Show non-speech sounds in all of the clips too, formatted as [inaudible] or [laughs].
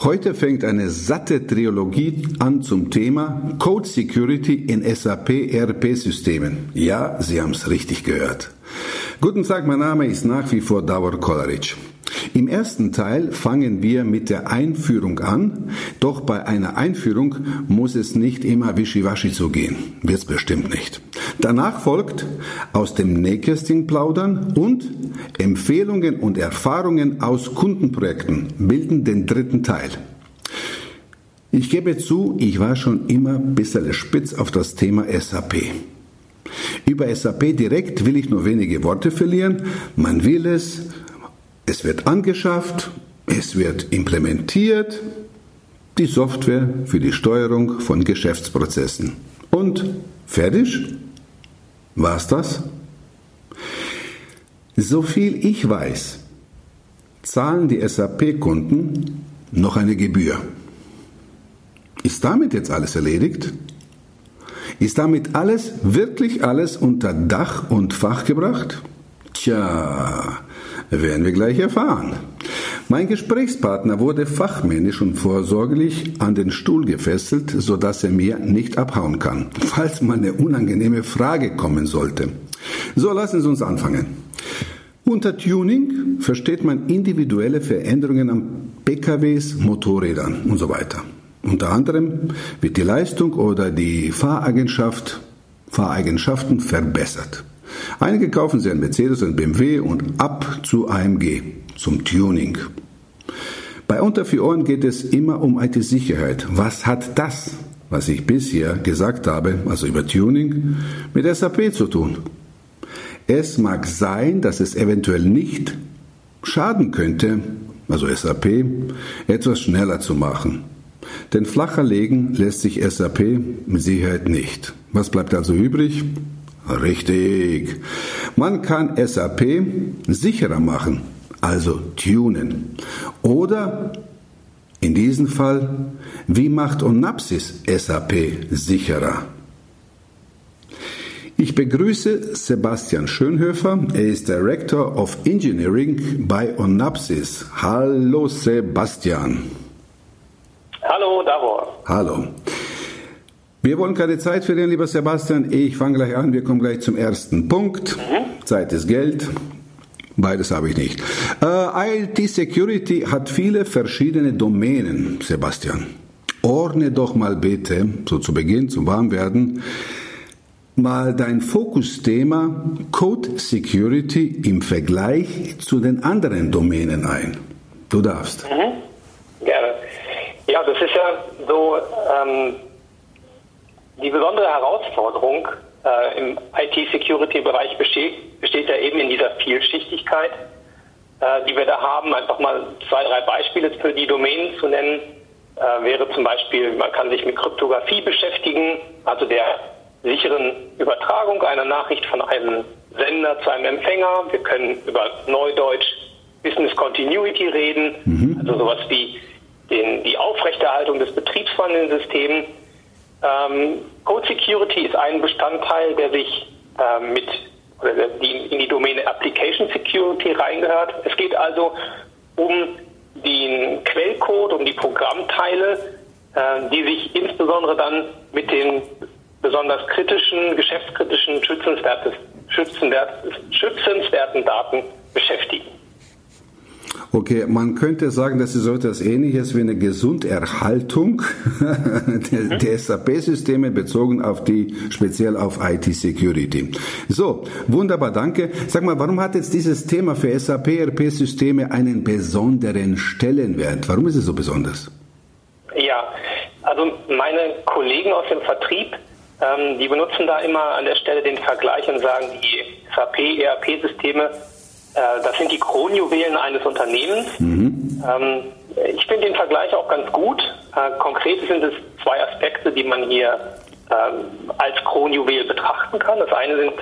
Heute fängt eine satte Trilogie an zum Thema Code Security in SAP ERP-Systemen. Ja, Sie haben es richtig gehört. Guten Tag, mein Name ist nach wie vor Davor Kolaric. Im ersten Teil fangen wir mit der Einführung an, doch bei einer Einführung muss es nicht immer wischiwaschi so gehen. Wird's bestimmt nicht. Danach folgt aus dem Nähkästchen plaudern und Empfehlungen und Erfahrungen aus Kundenprojekten bilden den dritten Teil. Ich gebe zu, ich war schon immer ein bisschen spitz auf das Thema SAP. Über SAP direkt will ich nur wenige Worte verlieren. Man will es, es wird angeschafft, es wird implementiert, die Software für die Steuerung von Geschäftsprozessen. Und fertig? War's das? So viel ich weiß, zahlen die SAP-Kunden noch eine Gebühr. Ist damit jetzt alles erledigt? Ist damit alles, wirklich alles unter Dach und Fach gebracht? Tja, werden wir gleich erfahren. Mein Gesprächspartner wurde fachmännisch und vorsorglich an den Stuhl gefesselt, so dass er mir nicht abhauen kann, falls mal eine unangenehme Frage kommen sollte. So, lassen Sie uns anfangen. Unter Tuning versteht man individuelle Veränderungen an PKWs, Motorrädern und so weiter. Unter anderem wird die Leistung oder die Fahreigenschaft, Fahreigenschaften verbessert. Einige kaufen sich ein Mercedes, ein BMW und ab zu AMG, zum Tuning. Bei Unter vier Ohren geht es immer um IT-Sicherheit. Was hat das, was ich bisher gesagt habe, also über Tuning, mit SAP zu tun? Es mag sein, dass es eventuell nicht schaden könnte, also SAP, etwas schneller zu machen. Denn flacher legen lässt sich SAP mit Sicherheit nicht. Was bleibt also übrig? Richtig. Man kann SAP sicherer machen, also tunen. Oder in diesem Fall, wie macht Onapsis SAP sicherer? Ich begrüße Sebastian Schönhöfer. Er ist Director of Engineering bei Onapsis. Hallo Sebastian. Hallo Davor. Hallo. Wir wollen keine Zeit verlieren, lieber Sebastian. Ich fange gleich an. Wir kommen gleich zum ersten Punkt. Mhm. Zeit ist Geld. Beides habe ich nicht. Äh, IT Security hat viele verschiedene Domänen, Sebastian. Ordne doch mal bitte, so zu Beginn, zum Warmwerden, mal dein Fokusthema Code Security im Vergleich zu den anderen Domänen ein. Du darfst. Mhm. Gerne. Ja, das ist ja so, ähm, die besondere Herausforderung äh, im IT-Security-Bereich besteht, besteht ja eben in dieser Vielschichtigkeit, äh, die wir da haben. Einfach mal zwei, drei Beispiele für die Domänen zu nennen. Äh, wäre zum Beispiel, man kann sich mit Kryptographie beschäftigen, also der sicheren Übertragung einer Nachricht von einem Sender zu einem Empfänger. Wir können über Neudeutsch Business Continuity reden, mhm. also sowas wie den, die Aufrechterhaltung des Betriebs von den Systemen. Ähm, Code Security ist ein Bestandteil, der sich ähm, mit oder die in die Domäne Application Security reingehört. Es geht also um den Quellcode, um die Programmteile, äh, die sich insbesondere dann mit den besonders kritischen, geschäftskritischen, schützenswerten, schützenswerten Daten beschäftigen. Okay, man könnte sagen, das ist so etwas ähnliches wie eine Gesunderhaltung [laughs] der, der SAP-Systeme bezogen auf die, speziell auf IT-Security. So, wunderbar, danke. Sag mal, warum hat jetzt dieses Thema für SAP-RP-Systeme einen besonderen Stellenwert? Warum ist es so besonders? Ja, also meine Kollegen aus dem Vertrieb, ähm, die benutzen da immer an der Stelle den Vergleich und sagen, die SAP-ERP-Systeme das sind die Kronjuwelen eines Unternehmens. Mhm. Ähm, ich finde den Vergleich auch ganz gut. Äh, konkret sind es zwei Aspekte, die man hier ähm, als Kronjuwel betrachten kann. Das eine sind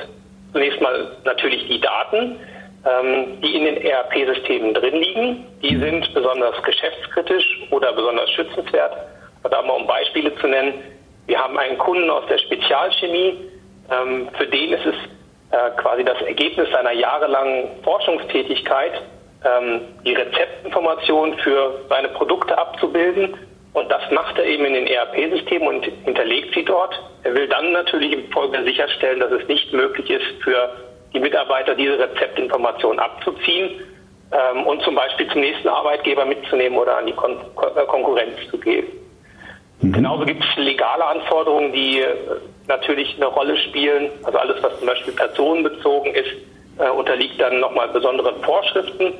zunächst mal natürlich die Daten, ähm, die in den ERP-Systemen drin liegen. Die sind besonders geschäftskritisch oder besonders schützenswert. Da mal um Beispiele zu nennen. Wir haben einen Kunden aus der Spezialchemie, für den ist es äh, quasi das Ergebnis seiner jahrelangen Forschungstätigkeit, ähm, die Rezeptinformation für seine Produkte abzubilden. Und das macht er eben in den ERP-Systemen und hinterlegt sie dort. Er will dann natürlich im Folge sicherstellen, dass es nicht möglich ist, für die Mitarbeiter diese Rezeptinformation abzuziehen ähm, und zum Beispiel zum nächsten Arbeitgeber mitzunehmen oder an die Kon Kon Konkurrenz zu geben. Mhm. Genauso gibt es legale Anforderungen, die äh, natürlich eine Rolle spielen. Also alles, was zum Beispiel personenbezogen ist, äh, unterliegt dann nochmal besonderen Vorschriften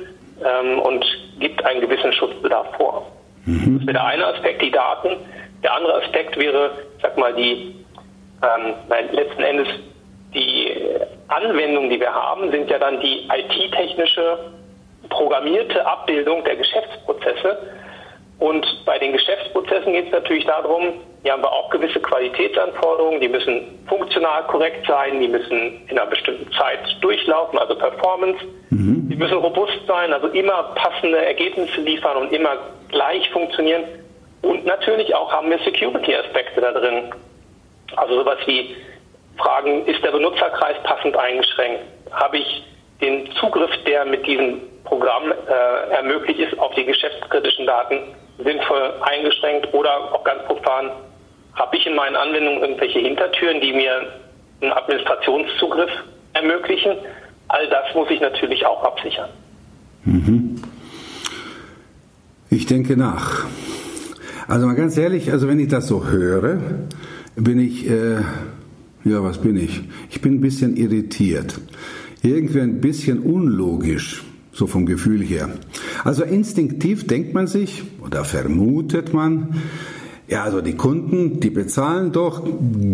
ähm, und gibt einen gewissen Schutzbedarf vor. Mhm. Das wäre der eine Aspekt, die Daten. Der andere Aspekt wäre, sag mal, die ähm, letzten Endes die Anwendungen, die wir haben, sind ja dann die IT-technische programmierte Abbildung der Geschäftsprozesse. Und bei den Geschäftsprozessen geht es natürlich darum, hier haben wir auch gewisse Qualitätsanforderungen, die müssen funktional korrekt sein, die müssen in einer bestimmten Zeit durchlaufen, also Performance. Mhm. Die müssen robust sein, also immer passende Ergebnisse liefern und immer gleich funktionieren. Und natürlich auch haben wir Security-Aspekte da drin. Also sowas wie Fragen, ist der Benutzerkreis passend eingeschränkt? Habe ich den Zugriff, der mit diesem Programm äh, ermöglicht ist, auf die geschäftskritischen Daten sinnvoll eingeschränkt oder auch ganz profan, habe ich in meinen Anwendungen irgendwelche Hintertüren, die mir einen Administrationszugriff ermöglichen? All das muss ich natürlich auch absichern. Mhm. Ich denke nach. Also mal ganz ehrlich, also wenn ich das so höre, bin ich, äh, ja, was bin ich? Ich bin ein bisschen irritiert. Irgendwie ein bisschen unlogisch so vom Gefühl her. Also instinktiv denkt man sich oder vermutet man, ja, also die Kunden, die bezahlen doch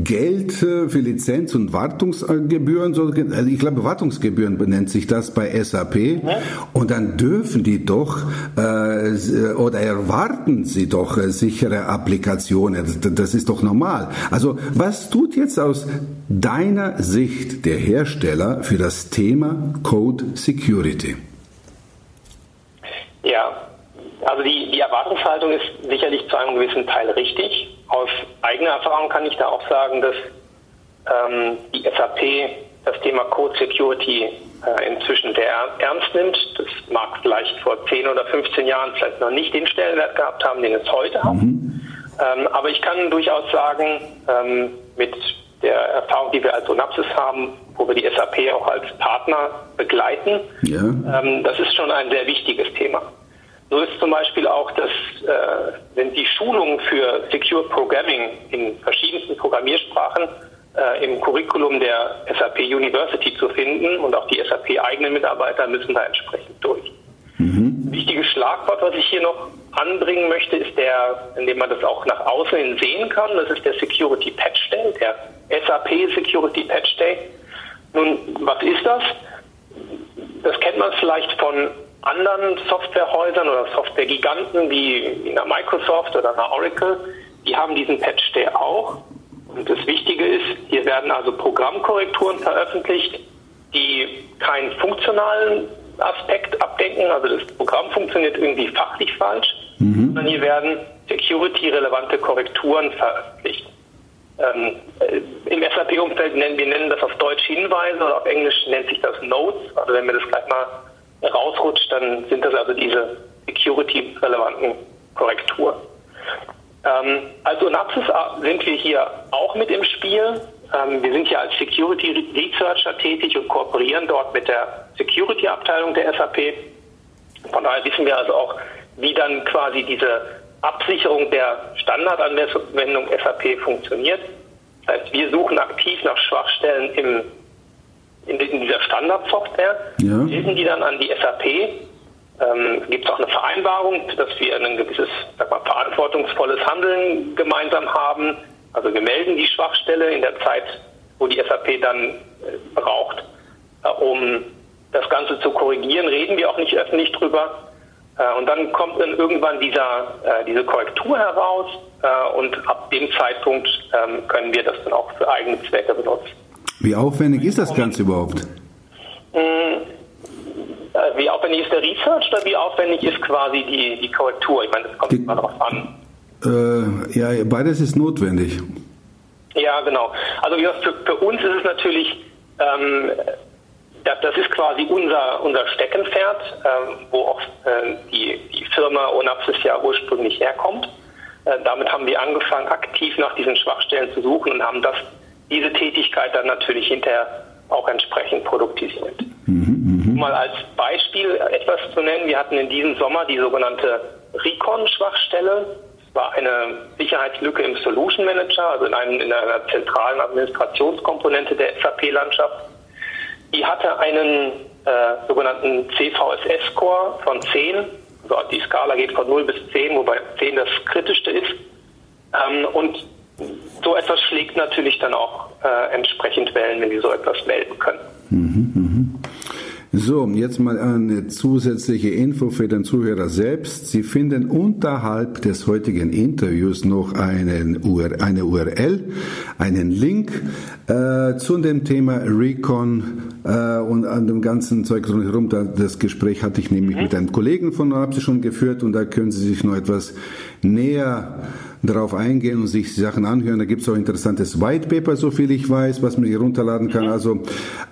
Geld äh, für Lizenz- und Wartungsgebühren, also ich glaube Wartungsgebühren benennt sich das bei SAP, ja. und dann dürfen die doch äh, oder erwarten sie doch äh, sichere Applikationen. Das ist doch normal. Also was tut jetzt aus deiner Sicht der Hersteller für das Thema Code Security? Ja, also die, die Erwartungshaltung ist sicherlich zu einem gewissen Teil richtig. Aus eigener Erfahrung kann ich da auch sagen, dass ähm, die SAP das Thema Code Security äh, inzwischen sehr ernst nimmt. Das mag vielleicht vor 10 oder 15 Jahren vielleicht noch nicht den Stellenwert gehabt haben, den es heute hat. Mhm. Ähm, aber ich kann durchaus sagen, ähm, mit der Erfahrung, die wir als Onapsis haben, wo wir die SAP auch als Partner begleiten, ja. ähm, das ist schon ein sehr wichtiges Thema. So ist zum Beispiel auch, dass äh, wenn die Schulungen für Secure Programming in verschiedensten Programmiersprachen äh, im Curriculum der SAP University zu finden und auch die SAP eigenen Mitarbeiter müssen da entsprechend durch. Mhm. Wichtiges Schlagwort, was ich hier noch anbringen möchte, ist der, indem man das auch nach außen hin sehen kann, das ist der Security Patch Day, der SAP Security Patch Day. Nun, was ist das? Das kennt man vielleicht von anderen Softwarehäusern oder Softwaregiganten wie einer Microsoft oder einer Oracle. Die haben diesen Patch Day auch. Und das Wichtige ist, hier werden also Programmkorrekturen veröffentlicht, die keinen funktionalen Aspekt abdenken, also das Programm funktioniert irgendwie fachlich falsch, mhm. sondern hier werden security-relevante Korrekturen veröffentlicht. Ähm, äh, Im SAP-Umfeld nennen wir nennen das auf Deutsch Hinweise oder auf Englisch nennt sich das Notes. Also wenn wir das gleich mal rausrutscht, dann sind das also diese security-relevanten Korrekturen. Ähm, als Onapsis sind wir hier auch mit im Spiel. Ähm, wir sind hier als Security Researcher tätig und kooperieren dort mit der Security-Abteilung der SAP. Von daher wissen wir also auch, wie dann quasi diese Absicherung der Standardanwendung SAP funktioniert. Das heißt, wir suchen aktiv nach Schwachstellen im, in, in dieser Standardsoftware, ja. melden die dann an die SAP. Ähm, Gibt es auch eine Vereinbarung, dass wir ein gewisses sag mal, verantwortungsvolles Handeln gemeinsam haben. Also wir melden die Schwachstelle in der Zeit, wo die SAP dann äh, braucht, äh, um das Ganze zu korrigieren. Reden wir auch nicht öffentlich drüber. Äh, und dann kommt dann irgendwann dieser, äh, diese Korrektur heraus äh, und ab dem Zeitpunkt ähm, können wir das dann auch für eigene Zwecke benutzen. Wie aufwendig ist das Ganze überhaupt? Wie aufwendig ist der Research oder wie aufwendig ist quasi die, die Korrektur? Ich meine, das kommt die, immer darauf an. Äh, ja, beides ist notwendig. Ja, genau. Also für, für uns ist es natürlich ähm, das, das, ist quasi unser, unser Steckenpferd, äh, wo auch äh, die, die Firma Onapsis ja ursprünglich herkommt. Äh, damit haben wir angefangen, aktiv nach diesen Schwachstellen zu suchen und haben das, diese Tätigkeit dann natürlich hinterher auch entsprechend produktisiert. Mhm, mh. Mal als Beispiel etwas zu nennen, wir hatten in diesem Sommer die sogenannte Recon-Schwachstelle. Das war eine Sicherheitslücke im Solution Manager, also in, einem, in einer zentralen Administrationskomponente der SAP-Landschaft. Die hatte einen äh, sogenannten CVSS-Score von 10 also die Skala geht von 0 bis 10, wobei 10 das Kritischste ist. Ähm, und so etwas schlägt natürlich dann auch äh, entsprechend Wellen, wenn die so etwas melden können. Mhm, mh. So, jetzt mal eine zusätzliche Info für den Zuhörer selbst. Sie finden unterhalb des heutigen Interviews noch einen UR, eine URL, einen Link äh, zu dem Thema Recon äh, und an dem ganzen Zeug rundherum. Das Gespräch hatte ich nämlich mhm. mit einem Kollegen von Rapsi schon geführt und da können Sie sich noch etwas näher darauf eingehen und sich Sachen anhören. Da gibt es auch interessantes White Paper, so viel ich weiß, was man hier runterladen kann. Also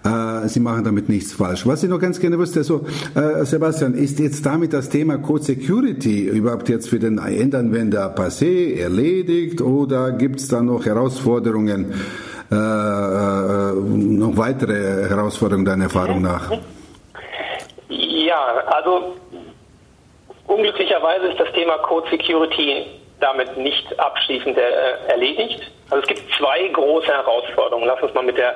äh, Sie machen damit nichts falsch. Was ich noch ganz gerne wüsste, so äh, Sebastian, ist jetzt damit das Thema Code Security überhaupt jetzt für den Endanwender passé, erledigt oder gibt es da noch Herausforderungen, äh, äh, noch weitere Herausforderungen deiner Erfahrung nach? Ja, also unglücklicherweise ist das Thema Code Security damit nicht abschließend äh, erledigt. Also es gibt zwei große Herausforderungen. Lass uns mal mit der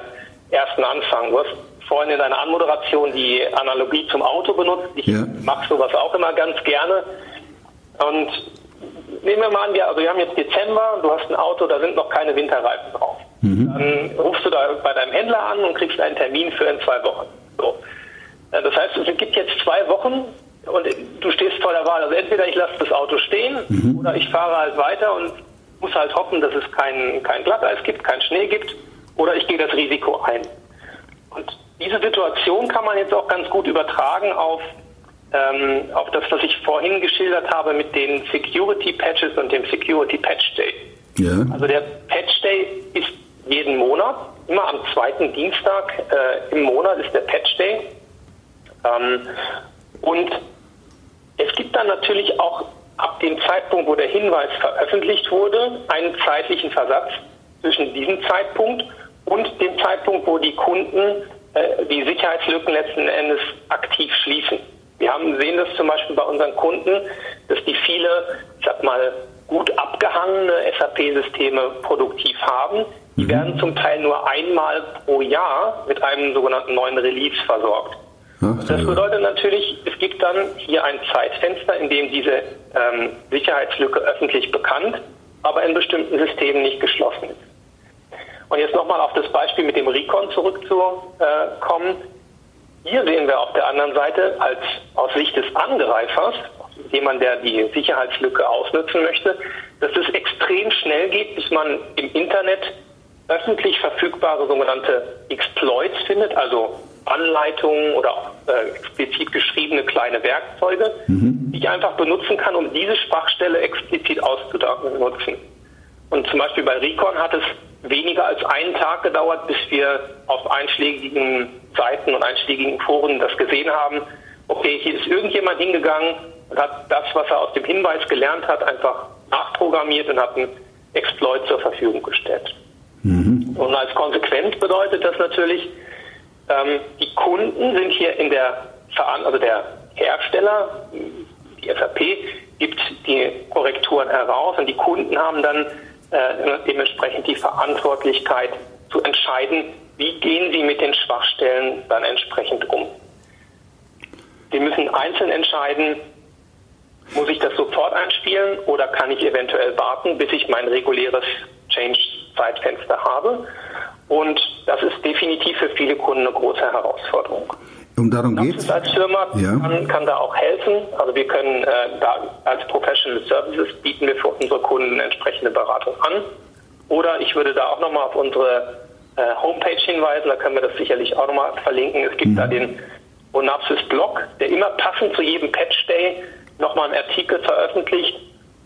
ersten anfangen. Du hast vorhin in deiner Anmoderation die Analogie zum Auto benutzt. Ich ja. mache sowas auch immer ganz gerne. Und nehmen wir mal an, wir, also wir haben jetzt Dezember, du hast ein Auto, da sind noch keine Winterreifen drauf. Mhm. Dann rufst du da bei deinem Händler an und kriegst einen Termin für in zwei Wochen. So. Das heißt, es gibt jetzt zwei Wochen, und du stehst vor der Wahl. Also entweder ich lasse das Auto stehen mhm. oder ich fahre halt weiter und muss halt hoffen, dass es kein, kein Glatteis gibt, kein Schnee gibt oder ich gehe das Risiko ein. Und diese Situation kann man jetzt auch ganz gut übertragen auf, ähm, auf das, was ich vorhin geschildert habe mit den Security Patches und dem Security Patch Day. Ja. Also der Patch Day ist jeden Monat, immer am zweiten Dienstag äh, im Monat ist der Patch Day. Ähm, und es gibt dann natürlich auch ab dem Zeitpunkt, wo der Hinweis veröffentlicht wurde, einen zeitlichen Versatz zwischen diesem Zeitpunkt und dem Zeitpunkt, wo die Kunden äh, die Sicherheitslücken letzten Endes aktiv schließen. Wir haben sehen das zum Beispiel bei unseren Kunden, dass die viele, ich sag mal, gut abgehangene SAP-Systeme produktiv haben. Die mhm. werden zum Teil nur einmal pro Jahr mit einem sogenannten neuen Release versorgt. Ach, das bedeutet natürlich, es gibt dann hier ein Zeitfenster, in dem diese ähm, Sicherheitslücke öffentlich bekannt, aber in bestimmten Systemen nicht geschlossen ist. Und jetzt nochmal auf das Beispiel mit dem Recon zurückzukommen. Hier sehen wir auf der anderen Seite als aus Sicht des Angreifers, jemand, der die Sicherheitslücke ausnutzen möchte, dass es extrem schnell geht, bis man im Internet öffentlich verfügbare sogenannte Exploits findet, also Anleitungen oder äh, explizit geschriebene kleine Werkzeuge, mhm. die ich einfach benutzen kann, um diese Sprachstelle explizit auszunutzen. Und zum Beispiel bei Recon hat es weniger als einen Tag gedauert, bis wir auf einschlägigen Seiten und einschlägigen Foren das gesehen haben. Okay, hier ist irgendjemand hingegangen und hat das, was er aus dem Hinweis gelernt hat, einfach nachprogrammiert und hat einen Exploit zur Verfügung gestellt. Mhm. Und als Konsequenz bedeutet das natürlich, ähm, die Kunden sind hier in der Verantwortung, also der Hersteller, die SAP, gibt die Korrekturen heraus und die Kunden haben dann äh, dementsprechend die Verantwortlichkeit zu entscheiden, wie gehen sie mit den Schwachstellen dann entsprechend um. Sie müssen einzeln entscheiden, muss ich das sofort einspielen oder kann ich eventuell warten, bis ich mein reguläres Change-Zeitfenster habe. Und das ist definitiv für viele Kunden eine große Herausforderung. Um darum geht es. Als Firma ja. kann, kann, da auch helfen. Also wir können äh, da als Professional Services bieten wir für unsere Kunden entsprechende Beratung an. Oder ich würde da auch nochmal auf unsere äh, Homepage hinweisen, da können wir das sicherlich auch nochmal verlinken. Es gibt mhm. da den Onapsis Blog, der immer passend zu jedem Patch Day nochmal einen Artikel veröffentlicht,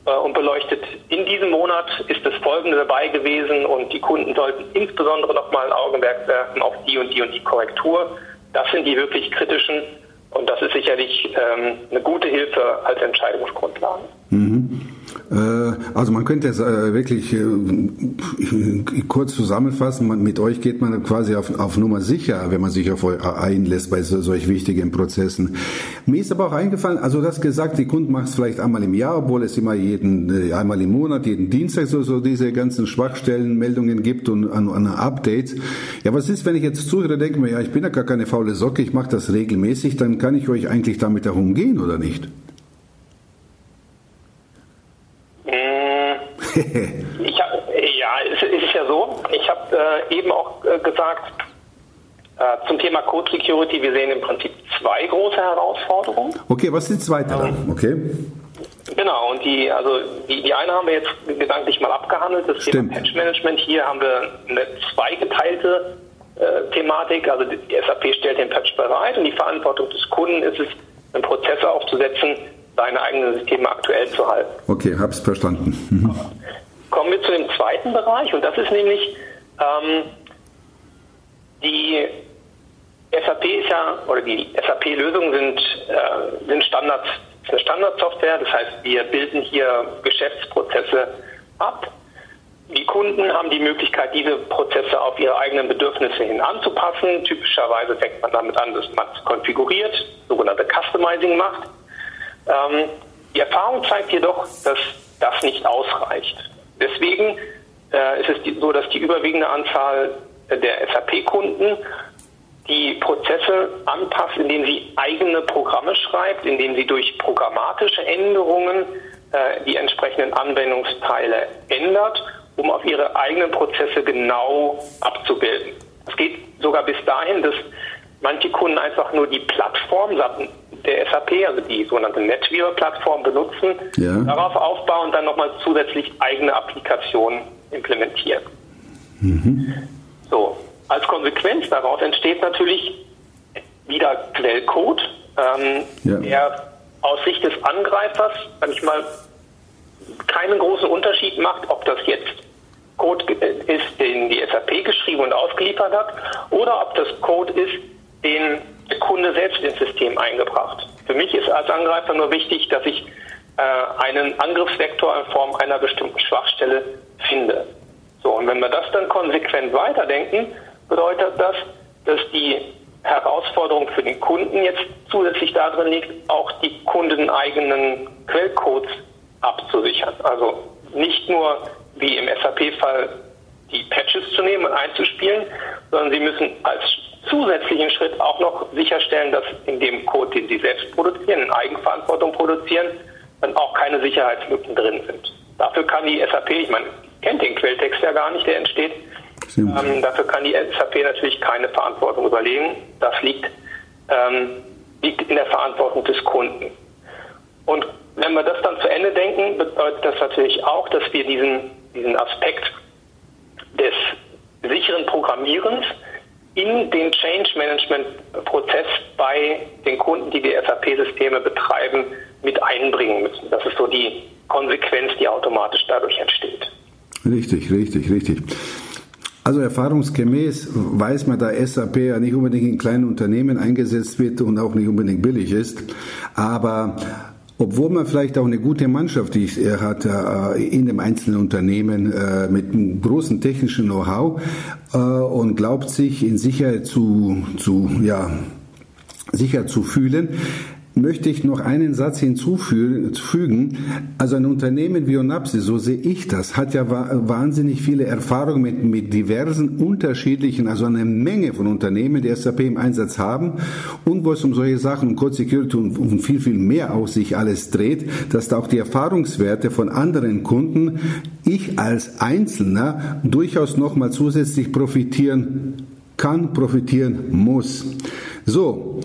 und beleuchtet, in diesem Monat ist das Folgende dabei gewesen und die Kunden sollten insbesondere nochmal ein Augenmerk werfen auf die und die und die Korrektur das sind die wirklich kritischen und das ist sicherlich ähm, eine gute Hilfe als Entscheidungsgrundlage. Mhm. Äh, also man könnte es äh, wirklich äh, kurz zusammenfassen, mit euch geht man quasi auf, auf Nummer sicher, wenn man sich auf euch einlässt bei so, solch wichtigen Prozessen. Mir ist aber auch eingefallen, also das gesagt, die Kunden machen es vielleicht einmal im Jahr, obwohl es immer jeden, einmal im Monat, jeden Dienstag so, so diese ganzen Schwachstellenmeldungen gibt und an, an Updates. Ja, was ist, wenn ich jetzt zuhöre, denke mir, ja, ich bin ja gar keine faule Socke, ich mache das regelmäßig, dann kann ich euch eigentlich damit herumgehen, oder nicht? Ich hab, ja, es, es, ist ja so. Ich habe äh, eben auch äh, gesagt, äh, zum Thema Code Security, wir sehen im Prinzip zwei große Herausforderungen. Okay, was ist die zweite dann? Okay. Genau, und die, also die, die eine haben wir jetzt gedanklich mal abgehandelt, das Stimmt. Thema Patch Management. Hier haben wir eine zweigeteilte äh, Thematik, also die SAP stellt den Patch bereit und die Verantwortung des Kunden ist es, einen Prozess aufzusetzen, seine eigenen Systeme aktuell zu halten. Okay, hab's verstanden. Mhm. Kommen wir zu dem zweiten Bereich und das ist nämlich ähm, die SAP ist ja, oder die SAP-Lösungen sind, äh, sind Standards, eine Standardsoftware, das heißt, wir bilden hier Geschäftsprozesse ab. Die Kunden haben die Möglichkeit, diese Prozesse auf ihre eigenen Bedürfnisse hin anzupassen. Typischerweise fängt man damit an, dass man es konfiguriert, sogenannte Customizing macht. Ähm, die Erfahrung zeigt jedoch, dass das nicht ausreicht. Deswegen äh, ist es so, dass die überwiegende Anzahl der SAP-Kunden die Prozesse anpasst, indem sie eigene Programme schreibt, indem sie durch programmatische Änderungen äh, die entsprechenden Anwendungsteile ändert, um auf ihre eigenen Prozesse genau abzubilden. Es geht sogar bis dahin, dass manche Kunden einfach nur die Plattform der SAP, also die sogenannte NetWeaver-Plattform benutzen, ja. darauf aufbauen und dann nochmal zusätzlich eigene Applikationen implementieren. Mhm. So, als Konsequenz daraus entsteht natürlich wieder Quellcode, ähm, ja. der aus Sicht des Angreifers, sag ich mal, keinen großen Unterschied macht, ob das jetzt Code ist, den die SAP geschrieben und ausgeliefert hat, oder ob das Code ist, den der Kunde selbst ins System eingebracht. Für mich ist als Angreifer nur wichtig, dass ich äh, einen Angriffsvektor in Form einer bestimmten Schwachstelle finde. So, und wenn wir das dann konsequent weiterdenken, bedeutet das, dass die Herausforderung für den Kunden jetzt zusätzlich darin liegt, auch die kundeneigenen Quellcodes abzusichern. Also nicht nur wie im SAP-Fall die Patches zu nehmen und einzuspielen, sondern sie müssen als zusätzlichen Schritt auch noch sicherstellen, dass in dem Code, den sie selbst produzieren, in Eigenverantwortung produzieren, dann auch keine Sicherheitslücken drin sind. Dafür kann die SAP, ich meine, kennt den Quelltext ja gar nicht, der entsteht. Ähm, dafür kann die SAP natürlich keine Verantwortung überlegen. Das liegt, ähm, liegt in der Verantwortung des Kunden. Und wenn wir das dann zu Ende denken, bedeutet das natürlich auch, dass wir diesen, diesen Aspekt des sicheren Programmierens in den Change Management Prozess bei den Kunden, die die SAP-Systeme betreiben, mit einbringen müssen. Das ist so die Konsequenz, die automatisch dadurch entsteht. Richtig, richtig, richtig. Also erfahrungsgemäß weiß man, da SAP ja nicht unbedingt in kleinen Unternehmen eingesetzt wird und auch nicht unbedingt billig ist, aber obwohl man vielleicht auch eine gute Mannschaft hat äh, in dem einzelnen Unternehmen äh, mit einem großen technischen Know-how äh, und glaubt sich in Sicherheit zu, zu ja, sicher zu fühlen, möchte ich noch einen Satz hinzufügen. Also ein Unternehmen wie Onapsi, so sehe ich das, hat ja wahnsinnig viele Erfahrungen mit, mit diversen unterschiedlichen, also eine Menge von Unternehmen, die SAP im Einsatz haben und wo es um solche Sachen, um Code Security und um viel, viel mehr auch sich alles dreht, dass da auch die Erfahrungswerte von anderen Kunden ich als Einzelner durchaus nochmal zusätzlich profitieren kann, profitieren muss. So,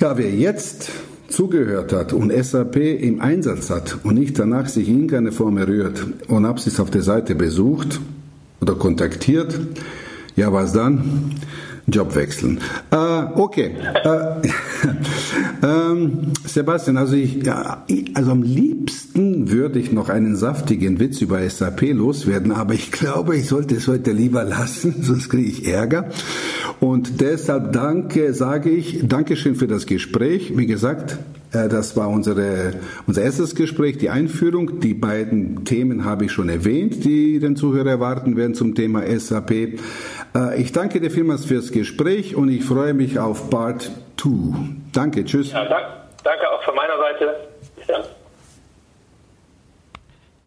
ja, wer jetzt zugehört hat und SAP im Einsatz hat und nicht danach sich in irgendeine Form errührt und Apsis auf der Seite besucht oder kontaktiert, ja, was dann? Job wechseln. Äh, okay. Äh, [laughs] ähm, Sebastian, also ich, ja, also am liebsten würde ich noch einen saftigen Witz über SAP loswerden, aber ich glaube, ich sollte es heute lieber lassen, [laughs] sonst kriege ich Ärger. Und deshalb danke, sage ich, Dankeschön für das Gespräch. Wie gesagt, äh, das war unsere, unser erstes Gespräch, die Einführung. Die beiden Themen habe ich schon erwähnt, die den Zuhörer erwarten werden zum Thema SAP. Äh, ich danke dir vielmals fürs Gespräch und ich freue mich auf Part 2. Danke, tschüss. Ja, danke auch von meiner Seite. Bis.